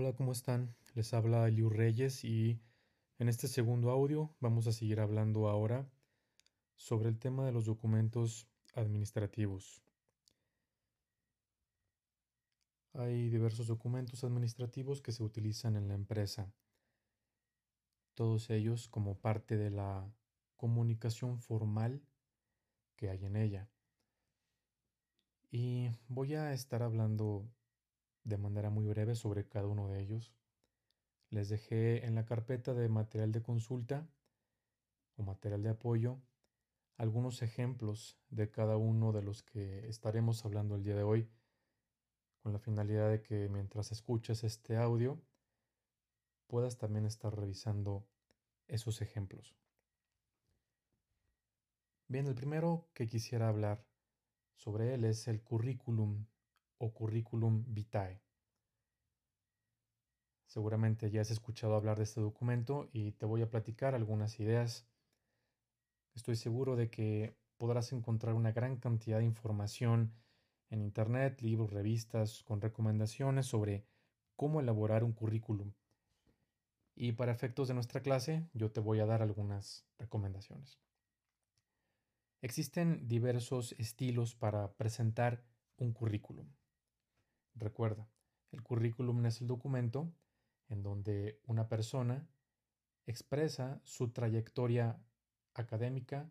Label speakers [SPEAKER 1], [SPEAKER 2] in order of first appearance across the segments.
[SPEAKER 1] Hola, ¿cómo están? Les habla Eliu Reyes y en este segundo audio vamos a seguir hablando ahora sobre el tema de los documentos administrativos. Hay diversos documentos administrativos que se utilizan en la empresa, todos ellos como parte de la comunicación formal que hay en ella. Y voy a estar hablando de manera muy breve sobre cada uno de ellos. Les dejé en la carpeta de material de consulta o material de apoyo algunos ejemplos de cada uno de los que estaremos hablando el día de hoy, con la finalidad de que mientras escuches este audio puedas también estar revisando esos ejemplos. Bien, el primero que quisiera hablar sobre él es el currículum o currículum vitae. Seguramente ya has escuchado hablar de este documento y te voy a platicar algunas ideas. Estoy seguro de que podrás encontrar una gran cantidad de información en Internet, libros, revistas, con recomendaciones sobre cómo elaborar un currículum. Y para efectos de nuestra clase, yo te voy a dar algunas recomendaciones. Existen diversos estilos para presentar un currículum. Recuerda, el currículum es el documento en donde una persona expresa su trayectoria académica,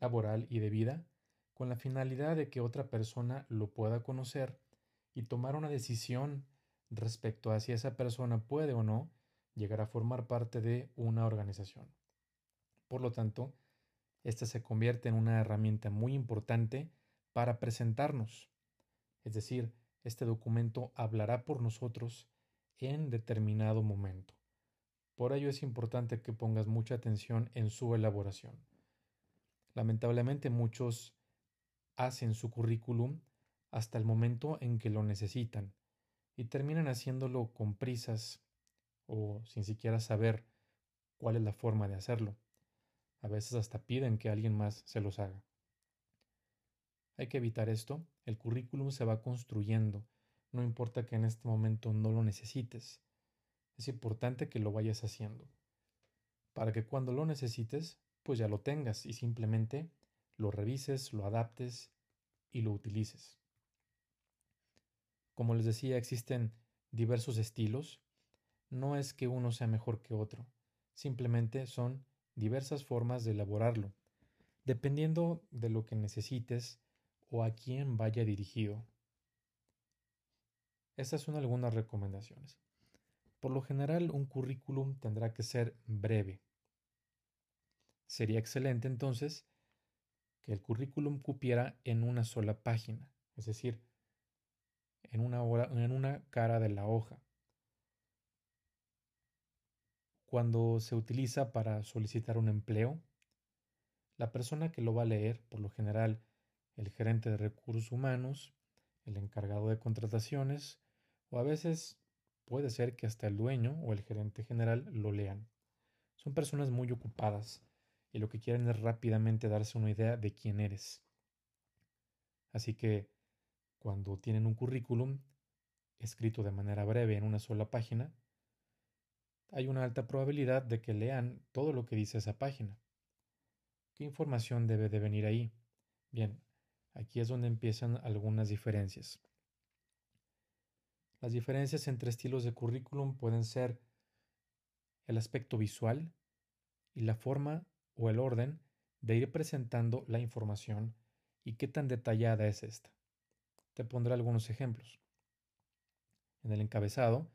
[SPEAKER 1] laboral y de vida con la finalidad de que otra persona lo pueda conocer y tomar una decisión respecto a si esa persona puede o no llegar a formar parte de una organización. Por lo tanto, esta se convierte en una herramienta muy importante para presentarnos, es decir, este documento hablará por nosotros en determinado momento. Por ello es importante que pongas mucha atención en su elaboración. Lamentablemente muchos hacen su currículum hasta el momento en que lo necesitan y terminan haciéndolo con prisas o sin siquiera saber cuál es la forma de hacerlo. A veces hasta piden que alguien más se los haga. Hay que evitar esto. El currículum se va construyendo. No importa que en este momento no lo necesites. Es importante que lo vayas haciendo. Para que cuando lo necesites, pues ya lo tengas y simplemente lo revises, lo adaptes y lo utilices. Como les decía, existen diversos estilos. No es que uno sea mejor que otro. Simplemente son diversas formas de elaborarlo, dependiendo de lo que necesites o a quién vaya dirigido. Estas son algunas recomendaciones. Por lo general, un currículum tendrá que ser breve. Sería excelente entonces que el currículum cupiera en una sola página, es decir, en una, en una cara de la hoja. Cuando se utiliza para solicitar un empleo, la persona que lo va a leer, por lo general el gerente de recursos humanos, el encargado de contrataciones, o a veces puede ser que hasta el dueño o el gerente general lo lean. Son personas muy ocupadas y lo que quieren es rápidamente darse una idea de quién eres. Así que cuando tienen un currículum escrito de manera breve en una sola página, hay una alta probabilidad de que lean todo lo que dice esa página. ¿Qué información debe de venir ahí? Bien, Aquí es donde empiezan algunas diferencias. Las diferencias entre estilos de currículum pueden ser el aspecto visual y la forma o el orden de ir presentando la información y qué tan detallada es esta. Te pondré algunos ejemplos. En el encabezado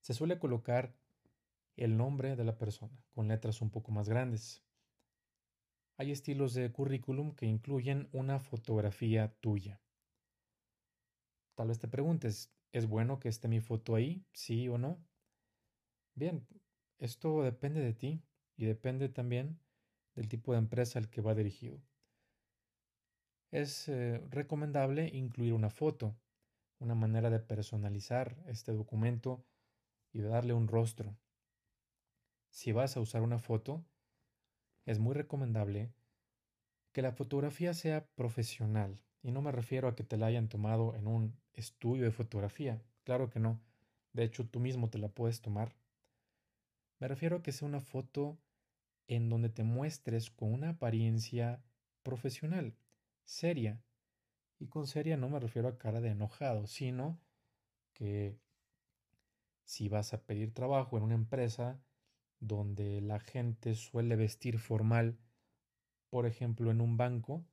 [SPEAKER 1] se suele colocar el nombre de la persona con letras un poco más grandes. Hay estilos de currículum que incluyen una fotografía tuya. Tal vez te preguntes, ¿es bueno que esté mi foto ahí? ¿Sí o no? Bien, esto depende de ti y depende también del tipo de empresa al que va dirigido. Es eh, recomendable incluir una foto, una manera de personalizar este documento y de darle un rostro. Si vas a usar una foto, es muy recomendable que la fotografía sea profesional. Y no me refiero a que te la hayan tomado en un estudio de fotografía. Claro que no. De hecho, tú mismo te la puedes tomar. Me refiero a que sea una foto en donde te muestres con una apariencia profesional, seria. Y con seria no me refiero a cara de enojado, sino que si vas a pedir trabajo en una empresa donde la gente suele vestir formal, por ejemplo en un banco,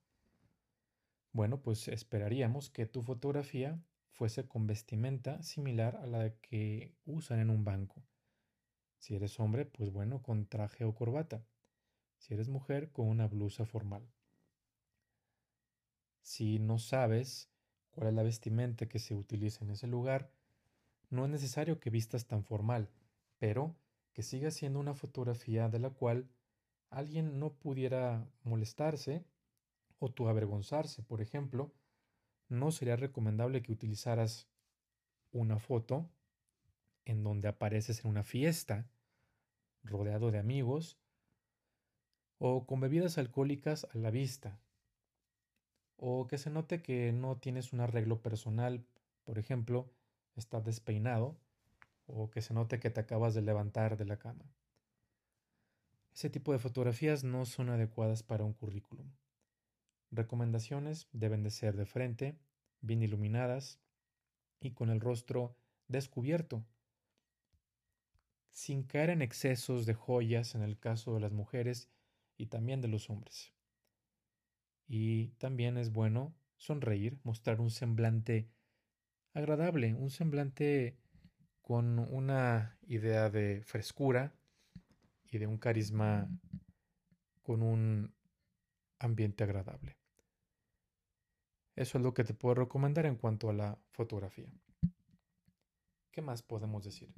[SPEAKER 1] bueno, pues esperaríamos que tu fotografía fuese con vestimenta similar a la que usan en un banco. Si eres hombre, pues bueno, con traje o corbata. Si eres mujer, con una blusa formal. Si no sabes cuál es la vestimenta que se utiliza en ese lugar, no es necesario que vistas tan formal, pero que siga siendo una fotografía de la cual alguien no pudiera molestarse o tú avergonzarse. Por ejemplo, no sería recomendable que utilizaras una foto en donde apareces en una fiesta rodeado de amigos o con bebidas alcohólicas a la vista o que se note que no tienes un arreglo personal, por ejemplo, estás despeinado o que se note que te acabas de levantar de la cama. Ese tipo de fotografías no son adecuadas para un currículum. Recomendaciones deben de ser de frente, bien iluminadas y con el rostro descubierto, sin caer en excesos de joyas en el caso de las mujeres y también de los hombres. Y también es bueno sonreír, mostrar un semblante agradable, un semblante con una idea de frescura y de un carisma con un ambiente agradable. Eso es lo que te puedo recomendar en cuanto a la fotografía. ¿Qué más podemos decir?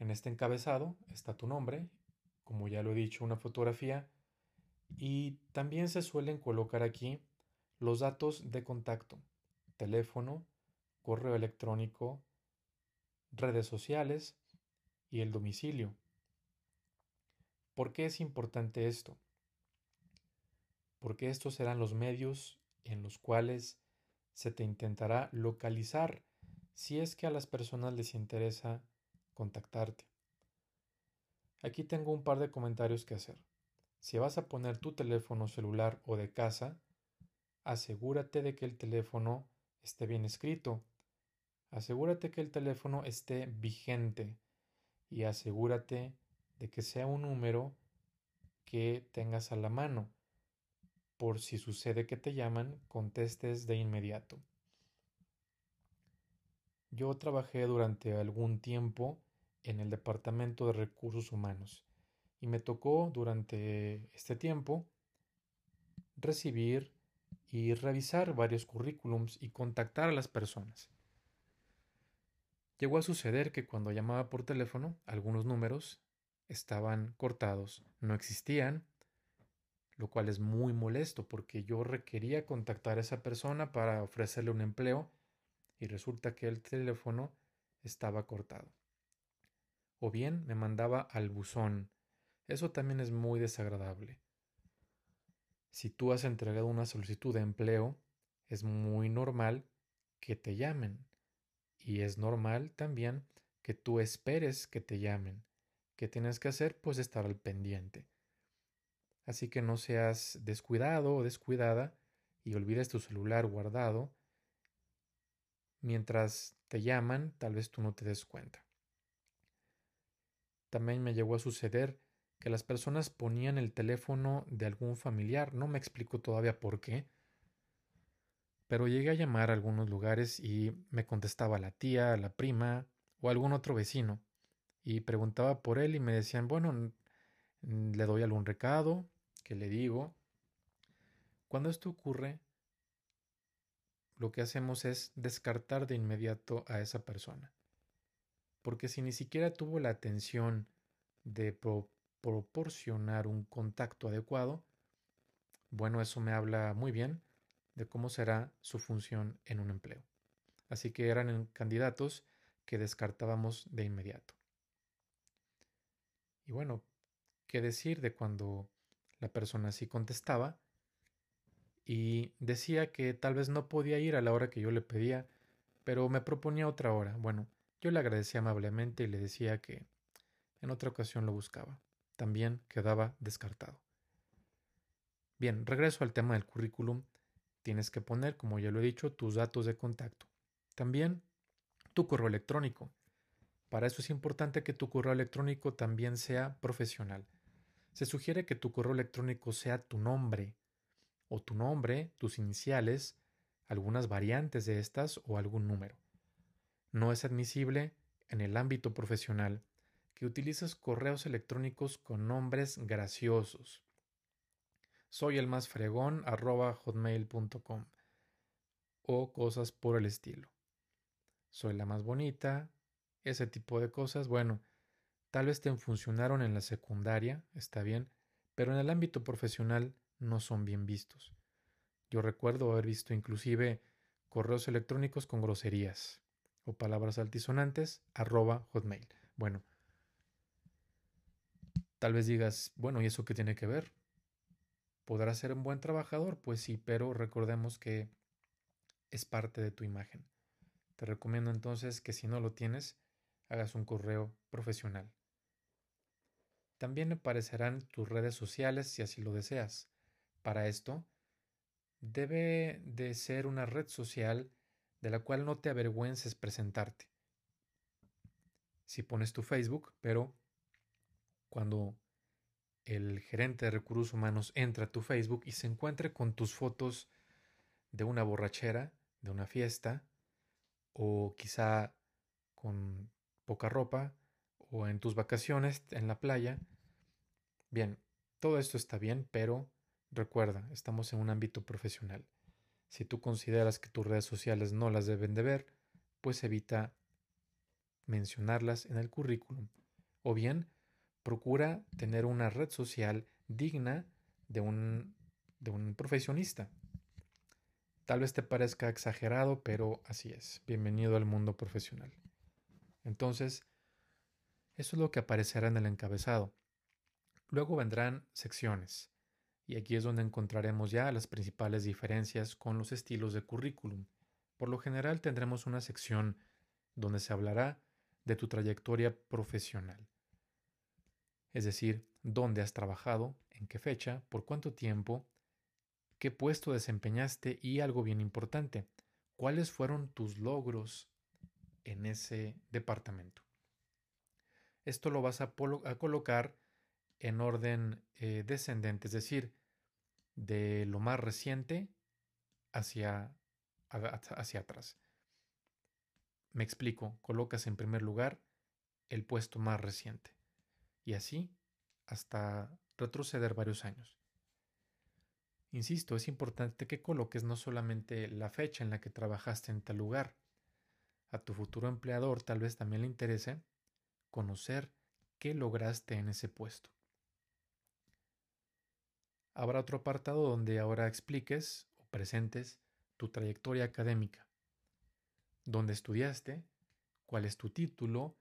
[SPEAKER 1] En este encabezado está tu nombre, como ya lo he dicho, una fotografía, y también se suelen colocar aquí los datos de contacto, teléfono, correo electrónico, redes sociales y el domicilio. ¿Por qué es importante esto? Porque estos serán los medios en los cuales se te intentará localizar si es que a las personas les interesa contactarte. Aquí tengo un par de comentarios que hacer. Si vas a poner tu teléfono celular o de casa, asegúrate de que el teléfono esté bien escrito. Asegúrate que el teléfono esté vigente y asegúrate de que sea un número que tengas a la mano. Por si sucede que te llaman, contestes de inmediato. Yo trabajé durante algún tiempo en el Departamento de Recursos Humanos y me tocó durante este tiempo recibir y revisar varios currículums y contactar a las personas. Llegó a suceder que cuando llamaba por teléfono, algunos números estaban cortados, no existían, lo cual es muy molesto porque yo requería contactar a esa persona para ofrecerle un empleo y resulta que el teléfono estaba cortado. O bien me mandaba al buzón eso también es muy desagradable. Si tú has entregado una solicitud de empleo, es muy normal que te llamen. Y es normal también que tú esperes que te llamen. ¿Qué tienes que hacer? Pues estar al pendiente. Así que no seas descuidado o descuidada y olvides tu celular guardado. Mientras te llaman, tal vez tú no te des cuenta. También me llegó a suceder que las personas ponían el teléfono de algún familiar. No me explico todavía por qué. Pero llegué a llamar a algunos lugares y me contestaba la tía, la prima o algún otro vecino. Y preguntaba por él y me decían, bueno, le doy algún recado, que le digo. Cuando esto ocurre, lo que hacemos es descartar de inmediato a esa persona. Porque si ni siquiera tuvo la atención de proporcionar un contacto adecuado, bueno, eso me habla muy bien de cómo será su función en un empleo. Así que eran candidatos que descartábamos de inmediato. Y bueno, ¿qué decir de cuando la persona sí contestaba y decía que tal vez no podía ir a la hora que yo le pedía, pero me proponía otra hora? Bueno, Yo le agradecí amablemente y le decía que en otra ocasión lo buscaba. También quedaba descartado. Bien, regreso al tema del currículum. Tienes que poner, como ya lo he dicho, tus datos de contacto. También tu correo electrónico. Para eso es importante que tu correo electrónico también sea profesional. Se sugiere que tu correo electrónico sea tu nombre o tu nombre, tus iniciales, algunas variantes de estas o algún número. No es admisible en el ámbito profesional que utilices correos electrónicos con nombres graciosos. Soy el más fregón hotmail.com o cosas por el estilo. Soy la más bonita, ese tipo de cosas. Bueno, tal vez te funcionaron en la secundaria, está bien, pero en el ámbito profesional no son bien vistos. Yo recuerdo haber visto inclusive correos electrónicos con groserías o palabras altisonantes arroba hotmail. Bueno, tal vez digas, bueno, ¿y eso qué tiene que ver? ¿Podrá ser un buen trabajador? Pues sí, pero recordemos que es parte de tu imagen. Te recomiendo entonces que si no lo tienes, hagas un correo profesional. También aparecerán tus redes sociales si así lo deseas. Para esto, debe de ser una red social de la cual no te avergüences presentarte. Si pones tu Facebook, pero cuando el gerente de recursos humanos entra a tu Facebook y se encuentre con tus fotos de una borrachera, de una fiesta, o quizá con poca ropa, o en tus vacaciones en la playa. Bien, todo esto está bien, pero recuerda, estamos en un ámbito profesional. Si tú consideras que tus redes sociales no las deben de ver, pues evita mencionarlas en el currículum. O bien, procura tener una red social digna de un, de un profesionista. Tal vez te parezca exagerado, pero así es. Bienvenido al mundo profesional. Entonces, eso es lo que aparecerá en el encabezado. Luego vendrán secciones, y aquí es donde encontraremos ya las principales diferencias con los estilos de currículum. Por lo general tendremos una sección donde se hablará de tu trayectoria profesional es decir, dónde has trabajado, en qué fecha, por cuánto tiempo, qué puesto desempeñaste y algo bien importante, cuáles fueron tus logros en ese departamento. Esto lo vas a, colocar en orden eh, descendente, es decir, de lo más reciente hacia, hacia atrás. Me explico, colocas en primer lugar el puesto más reciente y así hasta retroceder varios años. Insisto, es importante que coloques no solamente la fecha en la que trabajaste en tal lugar, a tu futuro empleador tal vez también le interese conocer qué lograste en ese puesto. Habrá otro apartado donde ahora expliques o presentes tu trayectoria académica, dónde estudiaste, cuál es tu título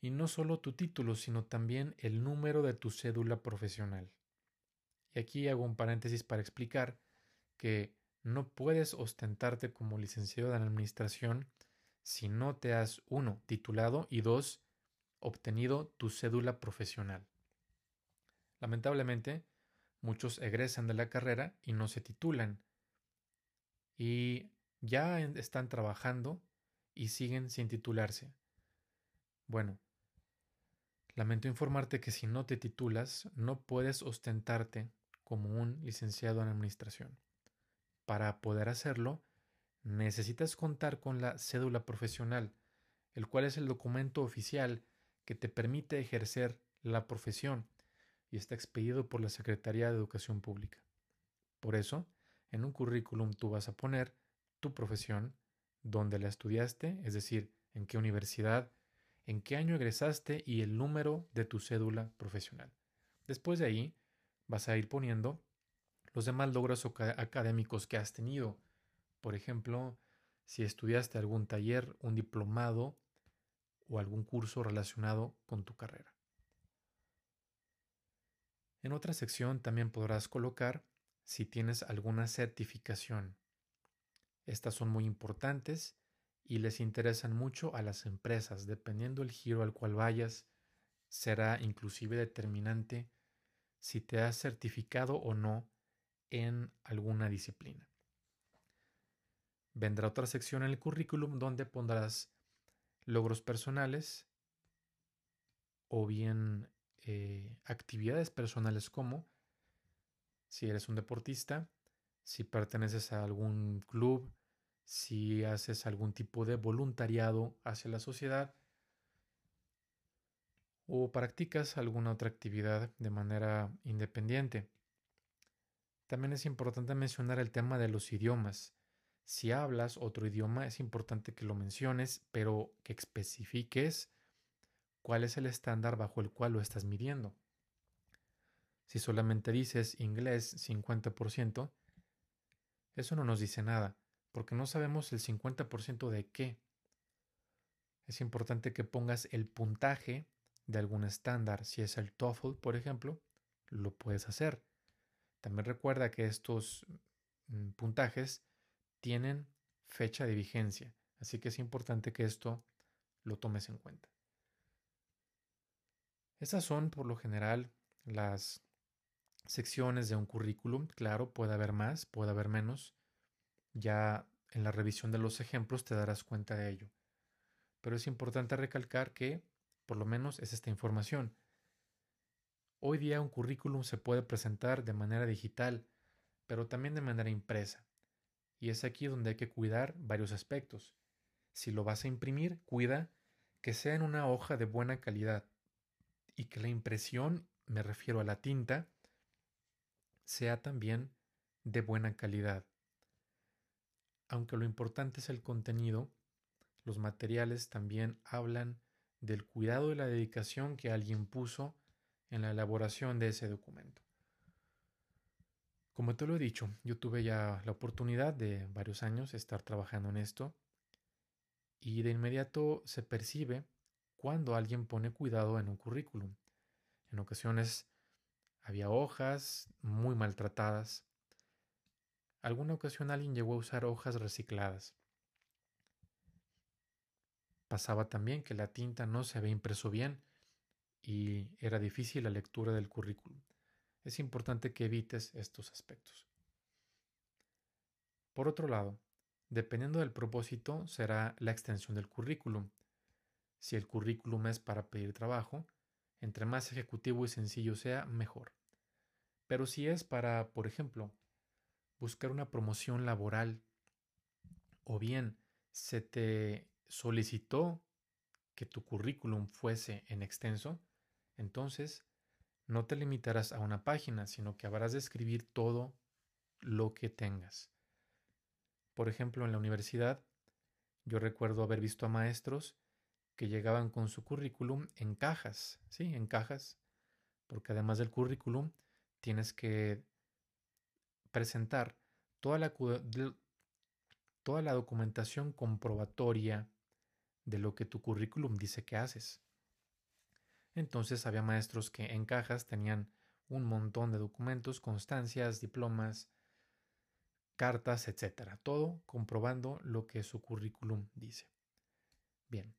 [SPEAKER 1] y no solo tu título, sino también el número de tu cédula profesional. Y aquí hago un paréntesis para explicar que no puedes ostentarte como licenciado en administración si no te has, uno, titulado y dos, obtenido tu cédula profesional. Lamentablemente, muchos egresan de la carrera y no se titulan y ya están trabajando y siguen sin titularse. Bueno, Lamento informarte que si no te titulas, no puedes ostentarte como un licenciado en administración. Para poder hacerlo, necesitas contar con la cédula profesional, el cual es el documento oficial que te permite ejercer la profesión y está expedido por la Secretaría de Educación Pública. Por eso, en un currículum tú vas a poner tu profesión, dónde la estudiaste, es decir, en qué universidad, en qué año egresaste y el número de tu cédula profesional. Después de ahí, vas a ir poniendo los demás logros académicos que has tenido. Por ejemplo, si estudiaste algún taller, un diplomado o algún curso relacionado con tu carrera. En otra sección también podrás colocar si tienes alguna certificación. Estas son muy importantes y les interesan mucho a las empresas. Dependiendo del giro al cual vayas, será inclusive determinante si te has certificado o no en alguna disciplina. Vendrá otra sección en el currículum donde pondrás logros personales o bien eh, actividades personales como si eres un deportista, si perteneces a algún club, si haces algún tipo de voluntariado hacia la sociedad o practicas alguna otra actividad de manera independiente. También es importante mencionar el tema de los idiomas. Si hablas otro idioma es importante que lo menciones, pero que especifiques cuál es el estándar bajo el cual lo estás midiendo. Si solamente dices inglés 50%, eso no nos dice nada porque no sabemos el 50% de qué. Es importante que pongas el puntaje de algún estándar. Si es el TOEFL, por ejemplo, lo puedes hacer. También recuerda que estos mm, puntajes tienen fecha de vigencia, así que es importante que esto lo tomes en cuenta. Esas son, por lo general, las secciones de un currículum. Claro, puede haber más, puede haber menos. Ya en la revisión de los ejemplos te darás cuenta de ello. Pero es importante recalcar que, por lo menos, es esta información. Hoy día un currículum se puede presentar de manera digital, pero también de manera impresa. Y es aquí donde hay que cuidar varios aspectos. Si lo vas a imprimir, cuida que sea en una hoja de buena calidad y que la impresión, me refiero a la tinta, sea también de buena calidad. Aunque lo importante es el contenido, los materiales también hablan del cuidado y la dedicación que alguien puso en la elaboración de ese documento. Como te lo he dicho, yo tuve ya la oportunidad de varios años estar trabajando en esto y de inmediato se percibe cuando alguien pone cuidado en un currículum. En ocasiones había hojas muy maltratadas, Alguna ocasión alguien llegó a usar hojas recicladas. Pasaba también que la tinta no se había impreso bien y era difícil la lectura del currículum. Es importante que evites estos aspectos. Por otro lado, dependiendo del propósito, será la extensión del currículum. Si el currículum es para pedir trabajo, entre más ejecutivo y sencillo sea, mejor. Pero si es para, por ejemplo, buscar una promoción laboral o bien se te solicitó que tu currículum fuese en extenso, entonces no te limitarás a una página, sino que habrás de escribir todo lo que tengas. Por ejemplo, en la universidad, yo recuerdo haber visto a maestros que llegaban con su currículum en cajas, sí, en cajas, porque además del currículum tienes que presentar toda la, toda la documentación comprobatoria de lo que tu currículum dice que haces. Entonces había maestros que en cajas tenían un montón de documentos, constancias, diplomas, cartas, etcétera, todo comprobando lo que su currículum dice. Bien.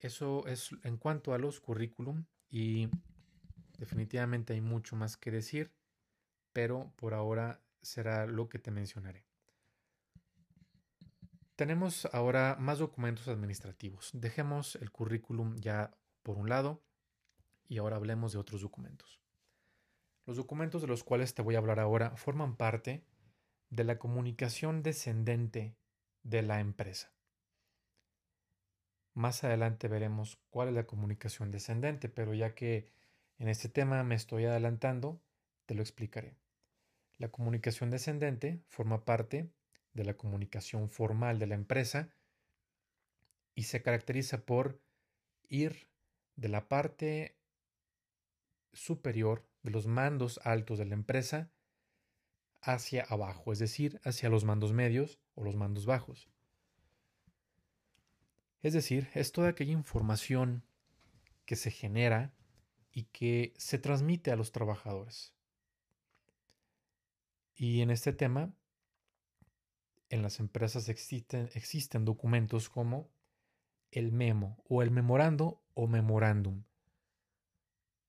[SPEAKER 1] Eso es en cuanto a los currículum y definitivamente hay mucho más que decir pero por ahora será lo que te mencionaré. Tenemos ahora más documentos administrativos. Dejemos el currículum ya por un lado y ahora hablemos de otros documentos. Los documentos de los cuales te voy a hablar ahora forman parte de la comunicación descendente de la empresa. Más adelante veremos cuál es la comunicación descendente, pero ya que en este tema me estoy adelantando, te lo explicaré. La comunicación descendente forma parte de la comunicación formal de la empresa y se caracteriza por ir de la parte superior de los mandos altos de la empresa hacia abajo, es decir, hacia los mandos medios o los mandos bajos. Es decir, es toda aquella información que se genera y que se transmite a los trabajadores. Y en este tema en las empresas existen, existen documentos como el memo o el memorando o memorándum.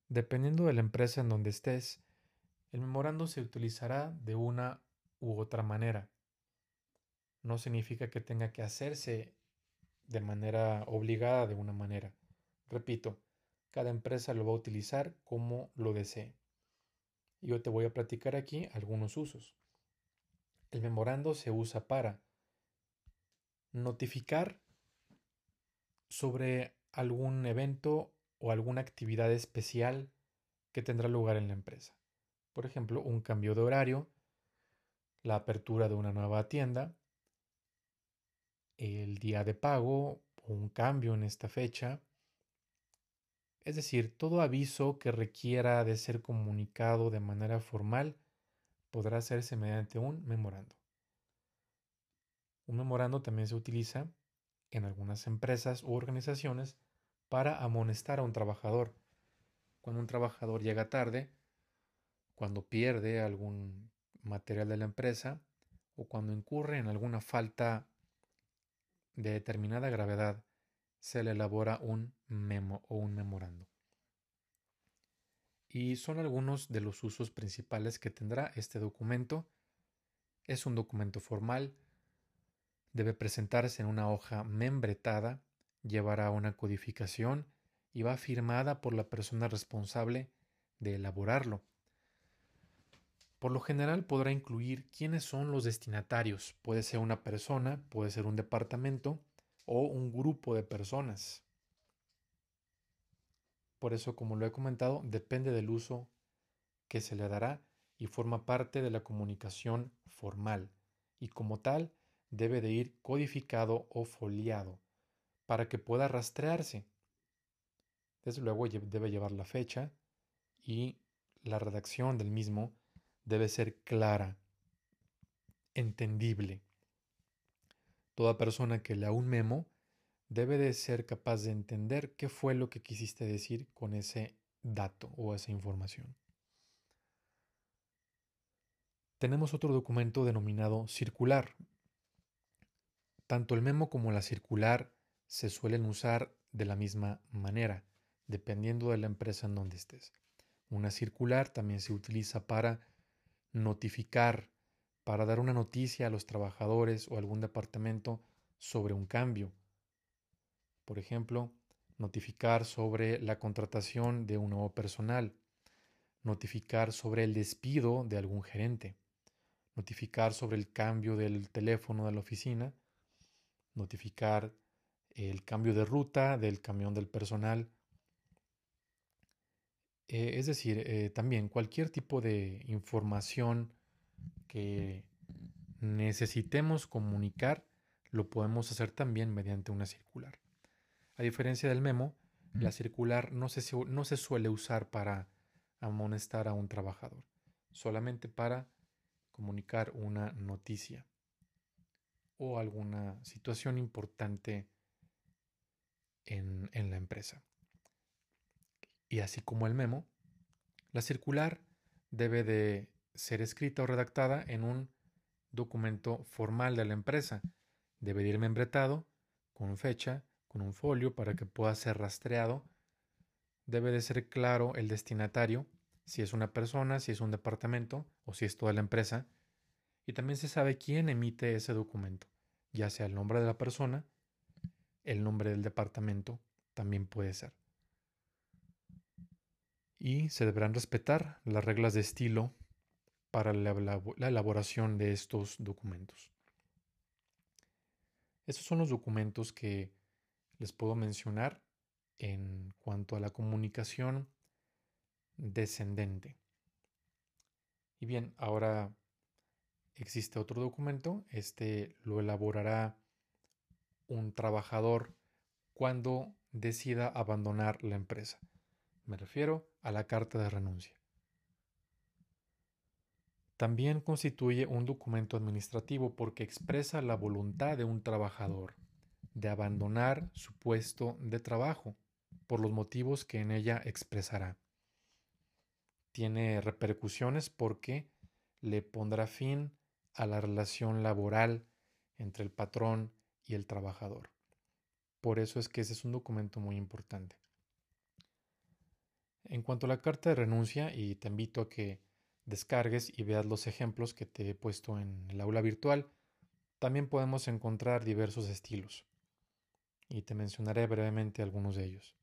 [SPEAKER 1] Dependiendo de la empresa en donde estés, el memorando se utilizará de una u otra manera. No significa que tenga que hacerse de manera obligada de una manera. Repito, cada empresa lo va a utilizar como lo desee. Yo te voy a platicar aquí algunos usos. El memorando se usa para notificar sobre algún evento o alguna actividad especial que tendrá lugar en la empresa. Por ejemplo, un cambio de horario, la apertura de una nueva tienda, el día de pago o un cambio en esta fecha. Es decir, todo aviso que requiera de ser comunicado de manera formal podrá hacerse mediante un memorando. Un memorando también se utiliza en algunas empresas u organizaciones para amonestar a un trabajador. Cuando un trabajador llega tarde, cuando pierde algún material de la empresa o cuando incurre en alguna falta de determinada gravedad, se le elabora un memo o un memorando. Y son algunos de los usos principales que tendrá este documento. Es un documento formal, debe presentarse en una hoja membretada, llevará una codificación y va firmada por la persona responsable de elaborarlo. Por lo general podrá incluir quiénes son los destinatarios. Puede ser una persona, puede ser un departamento o un grupo de personas. Por eso, como lo he comentado, depende del uso que se le dará y forma parte de la comunicación formal y como tal debe de ir codificado o foliado para que pueda rastrearse. Desde luego debe llevar la fecha y la redacción del mismo debe ser clara, entendible. Toda persona que lea un memo debe de ser capaz de entender qué fue lo que quisiste decir con ese dato o esa información. Tenemos otro documento denominado circular, tanto el memo como la circular se suelen usar de la misma manera, dependiendo de la empresa en donde estés. Una circular también se utiliza para notificar, para dar una noticia a los trabajadores o algún departamento sobre un cambio. Por ejemplo, notificar sobre la contratación de un nuevo personal, notificar sobre el despido de algún gerente, notificar sobre el cambio del teléfono de la oficina notificar el cambio de ruta del camión del personal. Eh, es decir, eh, también cualquier tipo de información que necesitemos comunicar lo podemos hacer también mediante una circular. A diferencia del memo, la circular no se, no se suele usar para amonestar a un trabajador, solamente para comunicar una noticia o alguna situación importante en, en la empresa. Y así como el memo, la circular debe de ser escrita o redactada en un documento formal de la empresa. Debe de ir membretado con fecha, con un folio para que pueda ser rastreado. Debe de ser claro el destinatario, si es una persona, si es un departamento o si es toda la empresa. Y también se sabe quién emite ese documento ya sea el nombre de la persona, el nombre del departamento, también puede ser. Y se deberán respetar las reglas de estilo para la, elaboración de estos documentos. Estos son los documentos que les puedo mencionar en cuanto a la comunicación descendente. Y bien, ahora existe otro documento, este lo elaborará un trabajador cuando decida abandonar la empresa. Me refiero a la carta de renuncia. También constituye un documento administrativo porque expresa la voluntad de un trabajador de abandonar su puesto de trabajo por los motivos que en ella expresará. Tiene repercusiones porque le pondrá fin a la relación laboral entre el patrón y el trabajador. Por eso es que ese es un documento muy importante. En cuanto a la carta de renuncia, y te invito a que descargues y veas los ejemplos que te he puesto en el aula virtual, también podemos encontrar diversos estilos. Y te mencionaré brevemente algunos de ellos.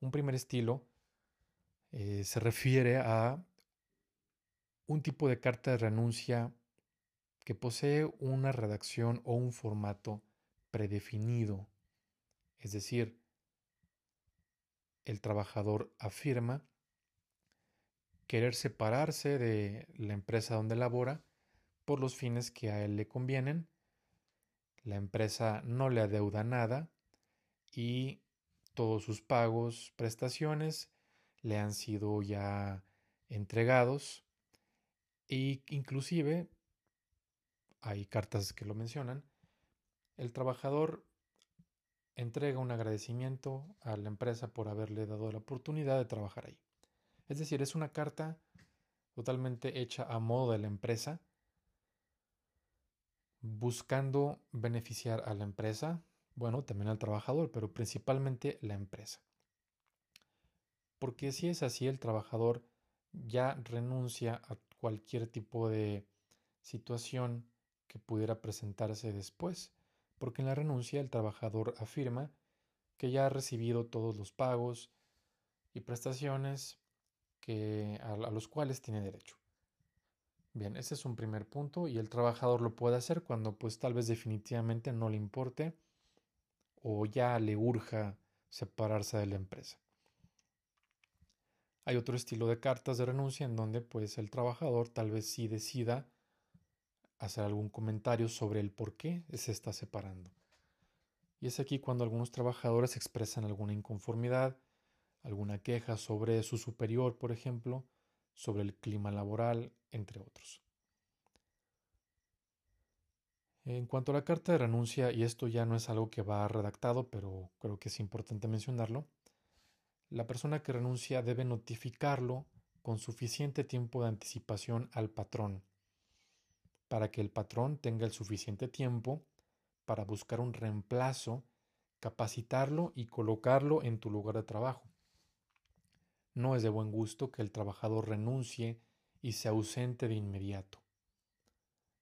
[SPEAKER 1] Un primer estilo eh, se refiere a un tipo de carta de renuncia que posee una redacción o un formato predefinido. Es decir, el trabajador afirma querer separarse de la empresa donde labora por los fines que a él le convienen. La empresa no le adeuda nada y todos sus pagos, prestaciones le han sido ya entregados e inclusive hay cartas que lo mencionan. El trabajador entrega un agradecimiento a la empresa por haberle dado la oportunidad de trabajar ahí. Es decir, es una carta totalmente hecha a modo de la empresa, buscando beneficiar a la empresa, bueno, también al trabajador, pero principalmente la empresa. Porque si es así, el trabajador ya renuncia a cualquier tipo de situación que pudiera presentarse después porque en la renuncia el trabajador afirma que ya ha recibido todos los pagos y prestaciones que, a, a los cuales tiene derecho. Bien, ese es un primer punto y el trabajador lo puede hacer cuando pues tal vez definitivamente no le importe o ya le urja separarse de la empresa. Hay otro estilo de cartas de renuncia en donde pues el trabajador tal vez sí decida hacer algún comentario sobre el por qué se está separando. Y es aquí cuando algunos trabajadores expresan alguna inconformidad, alguna queja sobre su superior, por ejemplo, sobre el clima laboral, entre otros. En cuanto a la carta de renuncia, y esto ya no es algo que va redactado, pero creo que es importante mencionarlo, la persona que renuncia debe notificarlo con suficiente tiempo de anticipación al patrón para que el patrón tenga el suficiente tiempo para buscar un reemplazo, capacitarlo y colocarlo en tu lugar de trabajo. No es de buen gusto que el trabajador renuncie y se ausente de inmediato.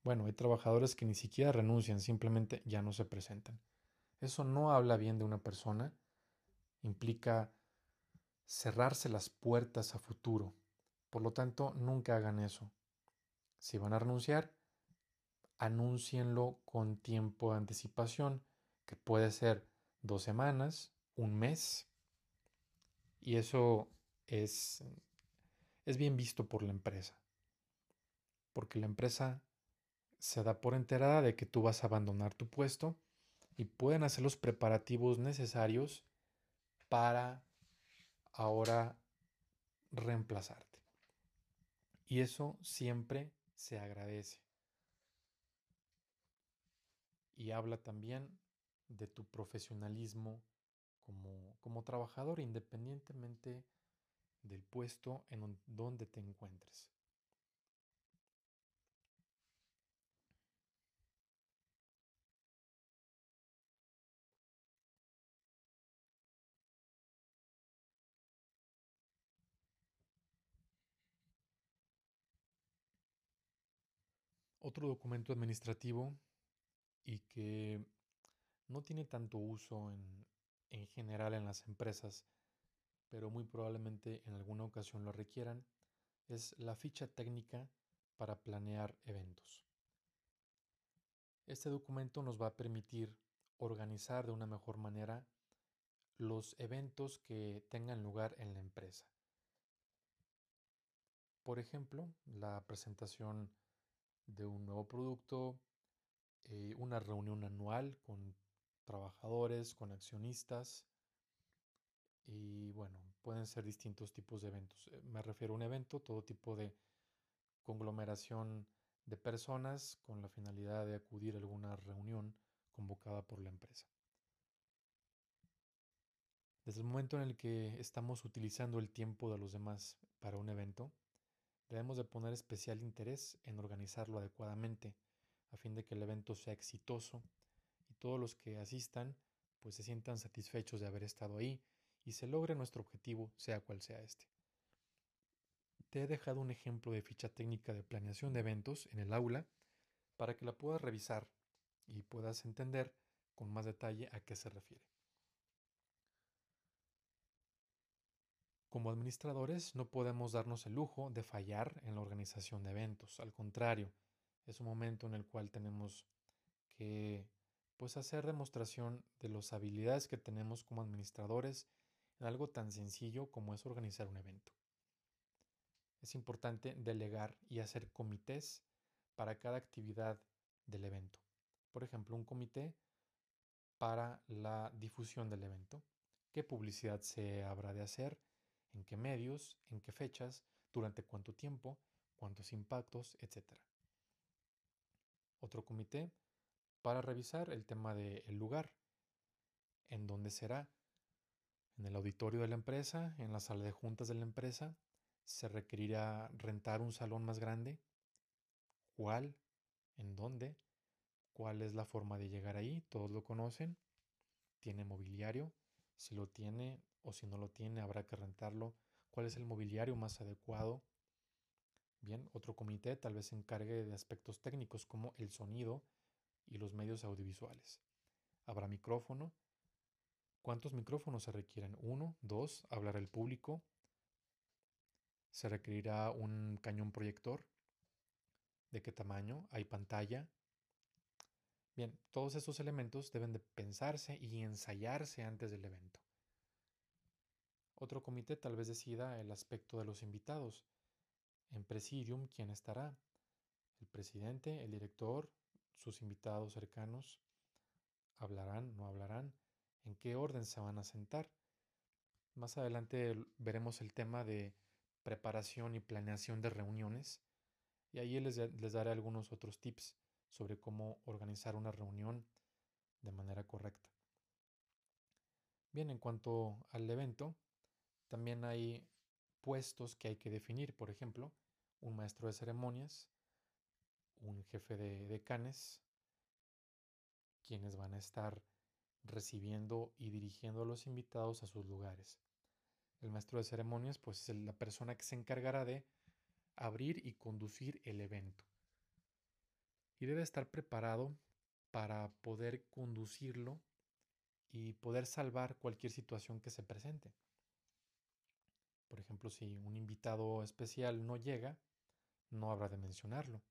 [SPEAKER 1] Bueno, hay trabajadores que ni siquiera renuncian, simplemente ya no se presentan. Eso no habla bien de una persona, implica cerrarse las puertas a futuro. Por lo tanto, nunca hagan eso. Si van a renunciar, anúncienlo con tiempo de anticipación, que puede ser dos semanas, un mes, y eso es, es bien visto por la empresa, porque la empresa se da por enterada de que tú vas a abandonar tu puesto y pueden hacer los preparativos necesarios para ahora reemplazarte. Y eso siempre se agradece y habla también de tu profesionalismo como, como trabajador independientemente del puesto en donde te encuentres. Otro documento administrativo y que no tiene tanto uso en, en general en las empresas, pero muy probablemente en alguna ocasión lo requieran, es la ficha técnica para planear eventos. Este documento nos va a permitir organizar de una mejor manera los eventos que tengan lugar en la empresa. Por ejemplo, la presentación de un nuevo producto, eh, una reunión anual con trabajadores, con accionistas y bueno, pueden ser distintos tipos de eventos. Eh, me refiero a un evento, todo tipo de conglomeración de personas con la finalidad de acudir a alguna reunión convocada por la empresa. Desde el momento en el que estamos utilizando el tiempo de los demás para un evento, debemos de poner especial interés en organizarlo adecuadamente a fin de que el evento sea exitoso y todos los que asistan pues se sientan satisfechos de haber estado ahí y se logre nuestro objetivo, sea cual sea este. Te he dejado un ejemplo de ficha técnica de planeación de eventos en el aula para que la puedas revisar y puedas entender con más detalle a qué se refiere. Como administradores no podemos darnos el lujo de fallar en la organización de eventos. Al contrario, es un momento en el cual tenemos que pues hacer demostración de las habilidades que tenemos como administradores en algo tan sencillo como es organizar un evento. Es importante delegar y hacer comités para cada actividad del evento. Por ejemplo, un comité para la difusión del evento. ¿Qué publicidad se habrá de hacer? en qué medios, en qué fechas, durante cuánto tiempo, cuántos impactos, etc. Otro comité para revisar el tema del lugar, en dónde será, en el auditorio de la empresa, en la sala de juntas de la empresa, se requerirá rentar un salón más grande, cuál, en dónde, cuál es la forma de llegar ahí, todos lo conocen, tiene mobiliario, si lo tiene, o si no lo tiene, habrá que rentarlo. ¿Cuál es el mobiliario más adecuado? Bien, otro comité tal vez se encargue de aspectos técnicos como el sonido y los medios audiovisuales. Habrá micrófono. ¿Cuántos micrófonos se requieren? Uno, dos, hablar el público. Se requerirá un cañón proyector. ¿De qué tamaño? ¿Hay pantalla? Bien, todos estos elementos deben de pensarse y ensayarse antes del evento. Otro comité tal vez decida el aspecto de los invitados. En Presidium, ¿quién estará? El presidente, el director, sus invitados cercanos. ¿Hablarán? ¿No hablarán? ¿En qué orden se van a sentar? Más adelante veremos el tema de preparación y planeación de reuniones y ahí les, les daré algunos otros tips sobre cómo organizar una reunión de manera correcta. Bien, en cuanto al evento, también hay puestos que hay que definir, por ejemplo, un maestro de ceremonias, un jefe de decanes, quienes van a estar recibiendo y dirigiendo a los invitados a sus lugares. El maestro de ceremonias, pues es la persona que se encargará de abrir y conducir el evento. Y debe estar preparado para poder conducirlo y poder salvar cualquier situación que se presente. Por ejemplo, si un invitado especial no llega, no habrá de mencionarlo.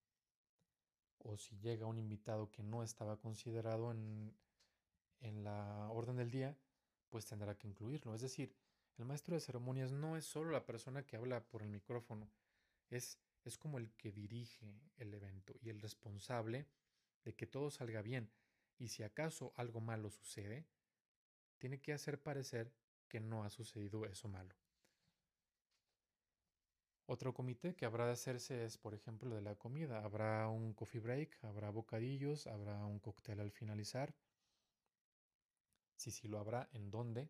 [SPEAKER 1] O si llega un invitado que no estaba considerado en, en la orden del día, pues tendrá que incluirlo. Es decir, el maestro de ceremonias no es solo la persona que habla por el micrófono, es, es como el que dirige el evento y el responsable de que todo salga bien. Y si acaso algo malo sucede, tiene que hacer parecer que no ha sucedido eso malo. Otro comité que habrá de hacerse es, por ejemplo, de la comida. Habrá un coffee break, habrá bocadillos, habrá un cóctel al finalizar. Si sí lo habrá, ¿en dónde?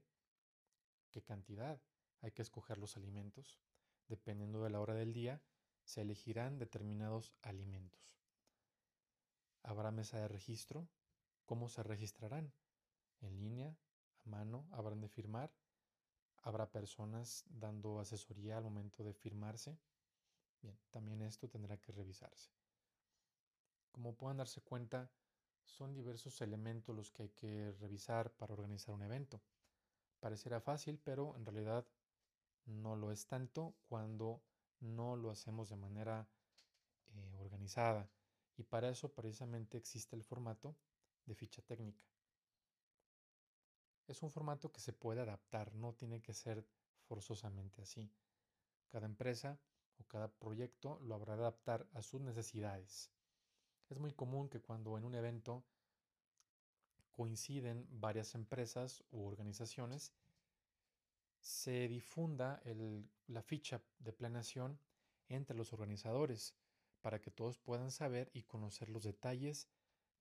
[SPEAKER 1] ¿Qué cantidad? Hay que escoger los alimentos. Dependiendo de la hora del día, se elegirán determinados alimentos. Habrá mesa de registro. ¿Cómo se registrarán? ¿En línea? ¿A mano? ¿Habrán de firmar? Habrá personas dando asesoría al momento de firmarse. Bien, también esto tendrá que revisarse. Como puedan darse cuenta, son diversos elementos los que hay que revisar para organizar un evento. Parecerá fácil, pero en realidad no lo es tanto cuando no lo hacemos de manera eh, organizada. Y para eso precisamente existe el formato de ficha técnica es un formato que se puede adaptar, no tiene que ser forzosamente así. Cada empresa o cada proyecto lo habrá de adaptar a sus necesidades. Es muy común que cuando en un evento coinciden varias empresas u organizaciones, se difunda la ficha de planeación entre los organizadores para que todos puedan saber y conocer los detalles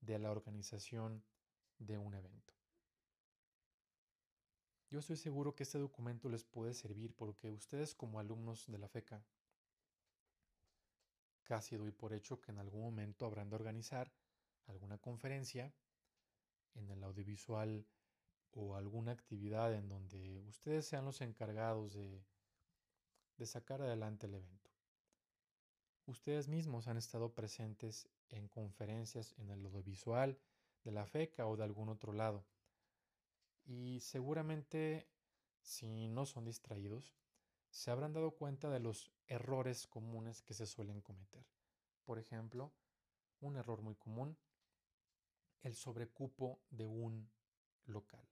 [SPEAKER 1] de la organización de un evento. Yo estoy seguro que este documento les puede servir porque ustedes como alumnos de la FECA casi doy por hecho que en algún momento habrán de organizar alguna conferencia, en el audiovisual o alguna actividad en donde ustedes sean los encargados de, sacar adelante el evento. Ustedes mismos han estado presentes en conferencias en el audiovisual de la FECA o de algún otro lado. Y seguramente, si no son distraídos, se habrán dado cuenta de los errores comunes que se suelen cometer. Por ejemplo, un error muy común, el sobrecupo de un local.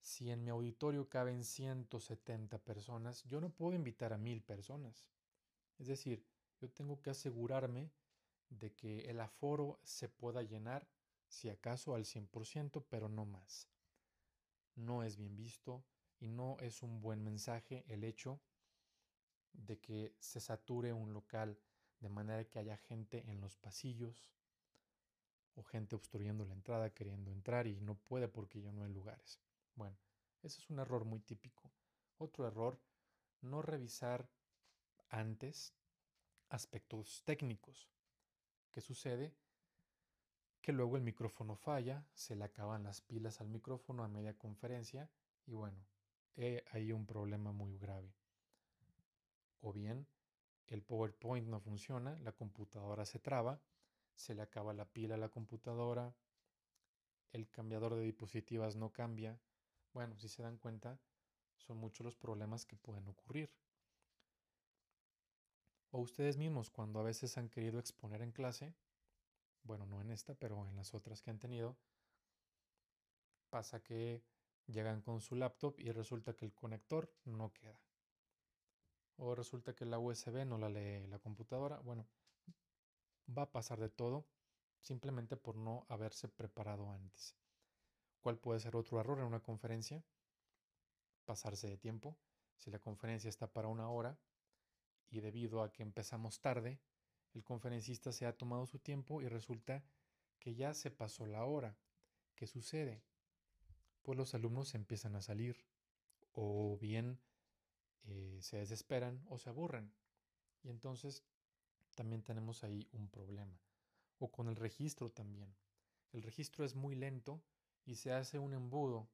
[SPEAKER 1] Si en mi auditorio caben 170 personas, yo no puedo invitar a mil personas. Es decir, yo tengo que asegurarme de que el aforo se pueda llenar, si acaso al 100%, pero no más. No es bien visto y no es un buen mensaje el hecho de que se sature un local de manera que haya gente en los pasillos o gente obstruyendo la entrada queriendo entrar y no puede porque ya no hay lugares. Bueno, ese es un error muy típico. Otro error, no revisar antes aspectos técnicos. ¿Qué sucede? Que luego el micrófono falla, se le acaban las pilas al micrófono a media conferencia y bueno, hay un problema muy grave. O bien, el PowerPoint no funciona, la computadora se traba, se le acaba la pila a la computadora, el cambiador de diapositivas no cambia. Bueno, si se dan cuenta, son muchos los problemas que pueden ocurrir. O ustedes mismos cuando a veces han querido exponer en clase, bueno, no en esta, pero en las otras que han tenido, pasa que Llegan con su laptop y resulta que el conector no queda. O resulta que la USB no la lee la computadora. Bueno, va a pasar de todo simplemente por no haberse preparado antes. ¿Cuál puede ser otro error en una conferencia? Pasarse de tiempo. Si la conferencia está para una hora y debido a que empezamos tarde, el conferencista se ha tomado su tiempo y resulta que ya se pasó la hora. ¿Qué sucede? Pues los alumnos empiezan a salir o bien eh, se desesperan o se aburren. Y entonces también tenemos ahí un problema. O con el registro también. El registro es muy lento y se hace un embudo,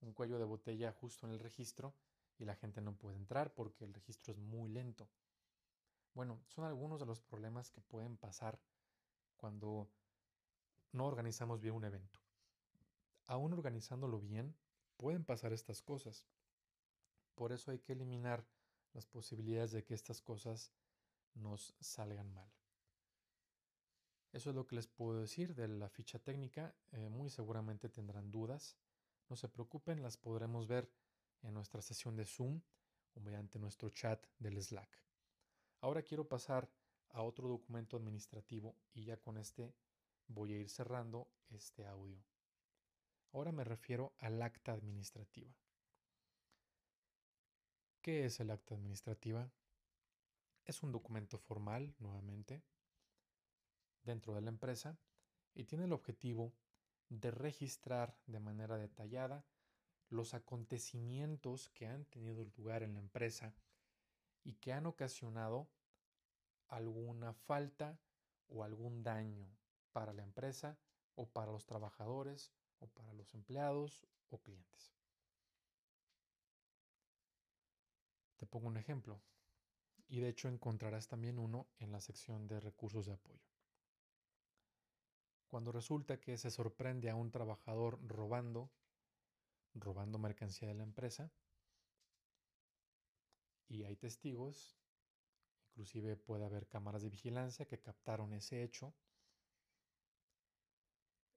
[SPEAKER 1] un cuello de botella justo en el registro y la gente no puede entrar porque el registro es muy lento. Bueno, son algunos de los problemas que pueden pasar cuando no organizamos bien un evento aún organizándolo bien, pueden pasar estas cosas. Por eso hay que eliminar las posibilidades de que estas cosas nos salgan mal. Eso es lo que les puedo decir de la ficha técnica. Eh, muy seguramente tendrán dudas. No se preocupen, las podremos ver en nuestra sesión de Zoom o mediante nuestro chat del Slack. Ahora quiero pasar a otro documento administrativo y ya con este voy a ir cerrando este audio. Ahora me refiero al acta administrativa. ¿Qué es el acta administrativa? Es un documento formal, nuevamente, dentro de la empresa y tiene el objetivo de registrar de manera detallada los acontecimientos que han tenido lugar en la empresa y que han ocasionado alguna falta o algún daño para la empresa o para los trabajadores o para los empleados o clientes. Te pongo un ejemplo y de hecho encontrarás también uno en la sección de recursos de apoyo. Cuando resulta que se sorprende a un trabajador robando, robando mercancía de la empresa, y hay testigos, inclusive puede haber cámaras de vigilancia que captaron ese hecho,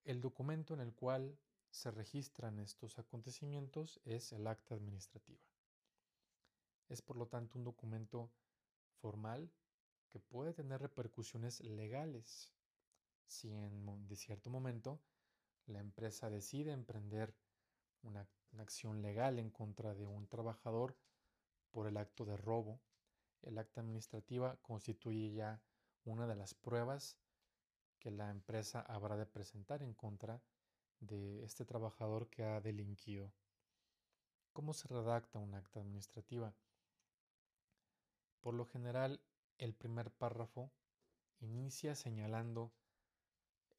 [SPEAKER 1] el documento en el cual se registran estos acontecimientos es el acta administrativa. Es por lo tanto un documento formal que puede tener repercusiones legales si en cierto momento la empresa decide emprender una, una, acción legal en contra de un trabajador por el acto de robo. El acta administrativa constituye ya una de las pruebas que la empresa habrá de presentar en contra de este trabajador que ha delinquido. ¿Cómo se redacta un acta administrativa? Por lo general, el primer párrafo inicia señalando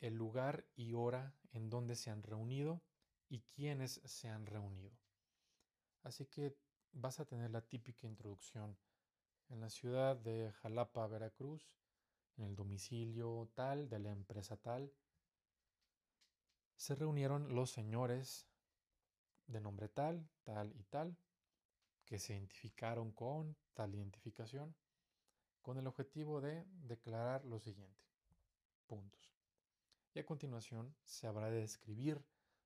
[SPEAKER 1] el lugar y hora en donde se han reunido y quiénes se han reunido. Así que vas a tener la típica introducción en la ciudad de Jalapa, Veracruz, en el domicilio tal de la empresa tal. Se reunieron los señores de nombre tal, tal y tal, que se identificaron con tal identificación, con el objetivo de declarar lo siguiente. Puntos. Y a continuación se habrá de describir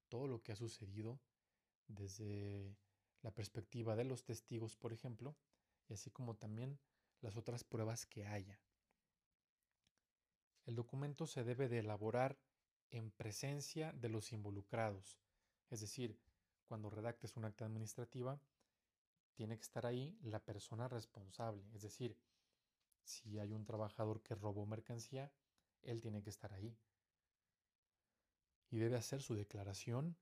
[SPEAKER 1] todo lo que ha sucedido desde la perspectiva de los testigos, por ejemplo, y así como también las otras pruebas que haya. El documento se debe de elaborar en presencia de los involucrados, es decir, cuando redactes un acta administrativa, tiene que estar ahí la persona responsable, es decir, si hay un trabajador que robó mercancía, él tiene que estar ahí. Y debe hacer su declaración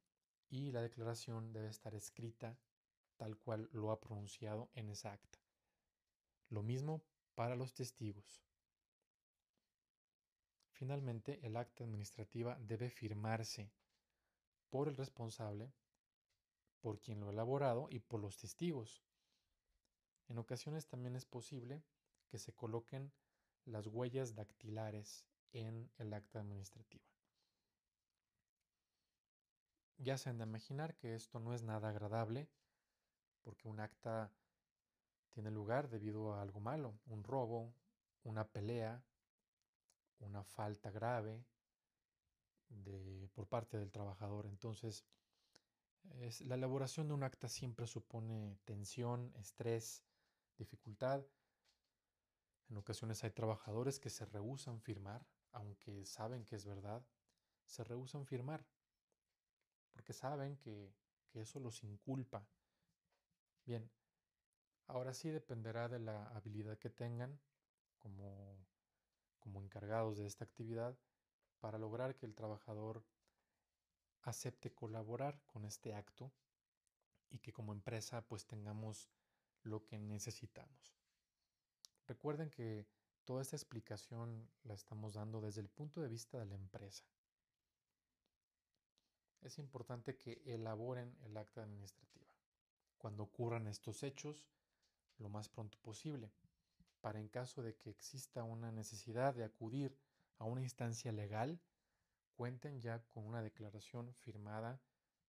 [SPEAKER 1] y la declaración debe estar escrita tal cual lo ha pronunciado en esa acta. Lo mismo para los testigos. Finalmente, el acta administrativa debe firmarse por el responsable, por quien lo ha elaborado y por los testigos. En ocasiones también es posible que se coloquen las huellas dactilares en el acta administrativa. Ya se han de imaginar que esto no es nada agradable, porque un acta tiene lugar debido a algo malo, un robo, una pelea, una falta grave de, por parte del trabajador. Entonces, es, la elaboración de un acta siempre supone tensión, estrés, dificultad. En ocasiones hay trabajadores que se rehusan firmar, aunque saben que es verdad, se rehusan firmar, porque saben que, que eso los inculpa. Bien, ahora sí dependerá de la habilidad que tengan como como encargados de esta actividad para lograr que el trabajador acepte colaborar con este acto y que como empresa pues tengamos lo que necesitamos. Recuerden que toda esta explicación la estamos dando desde el punto de vista de la empresa. Es importante que elaboren el acta administrativa cuando ocurran estos hechos lo más pronto posible para en caso de que exista una necesidad de acudir a una instancia legal, cuenten ya con una declaración firmada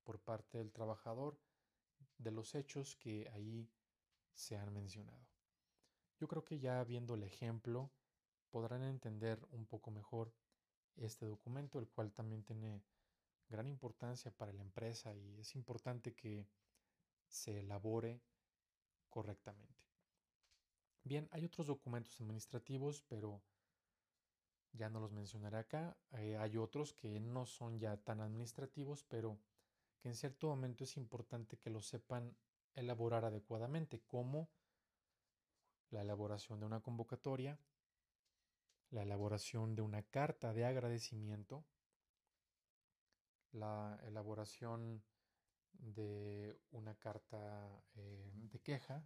[SPEAKER 1] por parte del trabajador de los hechos que ahí se han mencionado. Yo creo que ya viendo el ejemplo podrán entender un poco mejor este documento, el cual también tiene gran importancia para la empresa y es importante que se elabore correctamente. Bien, hay otros documentos administrativos, pero ya no los mencionaré acá. Eh, hay otros que no son ya tan administrativos, pero que en cierto momento es importante que lo sepan elaborar adecuadamente, como la elaboración de una convocatoria, la elaboración de una carta de agradecimiento, la elaboración de una carta eh, de queja,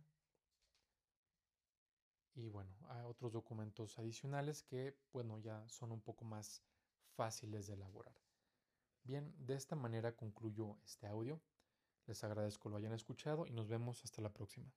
[SPEAKER 1] y bueno, hay otros documentos adicionales que, bueno, ya son un poco más fáciles de elaborar. Bien, de esta manera concluyo este audio. Les agradezco lo hayan escuchado y nos vemos hasta la próxima.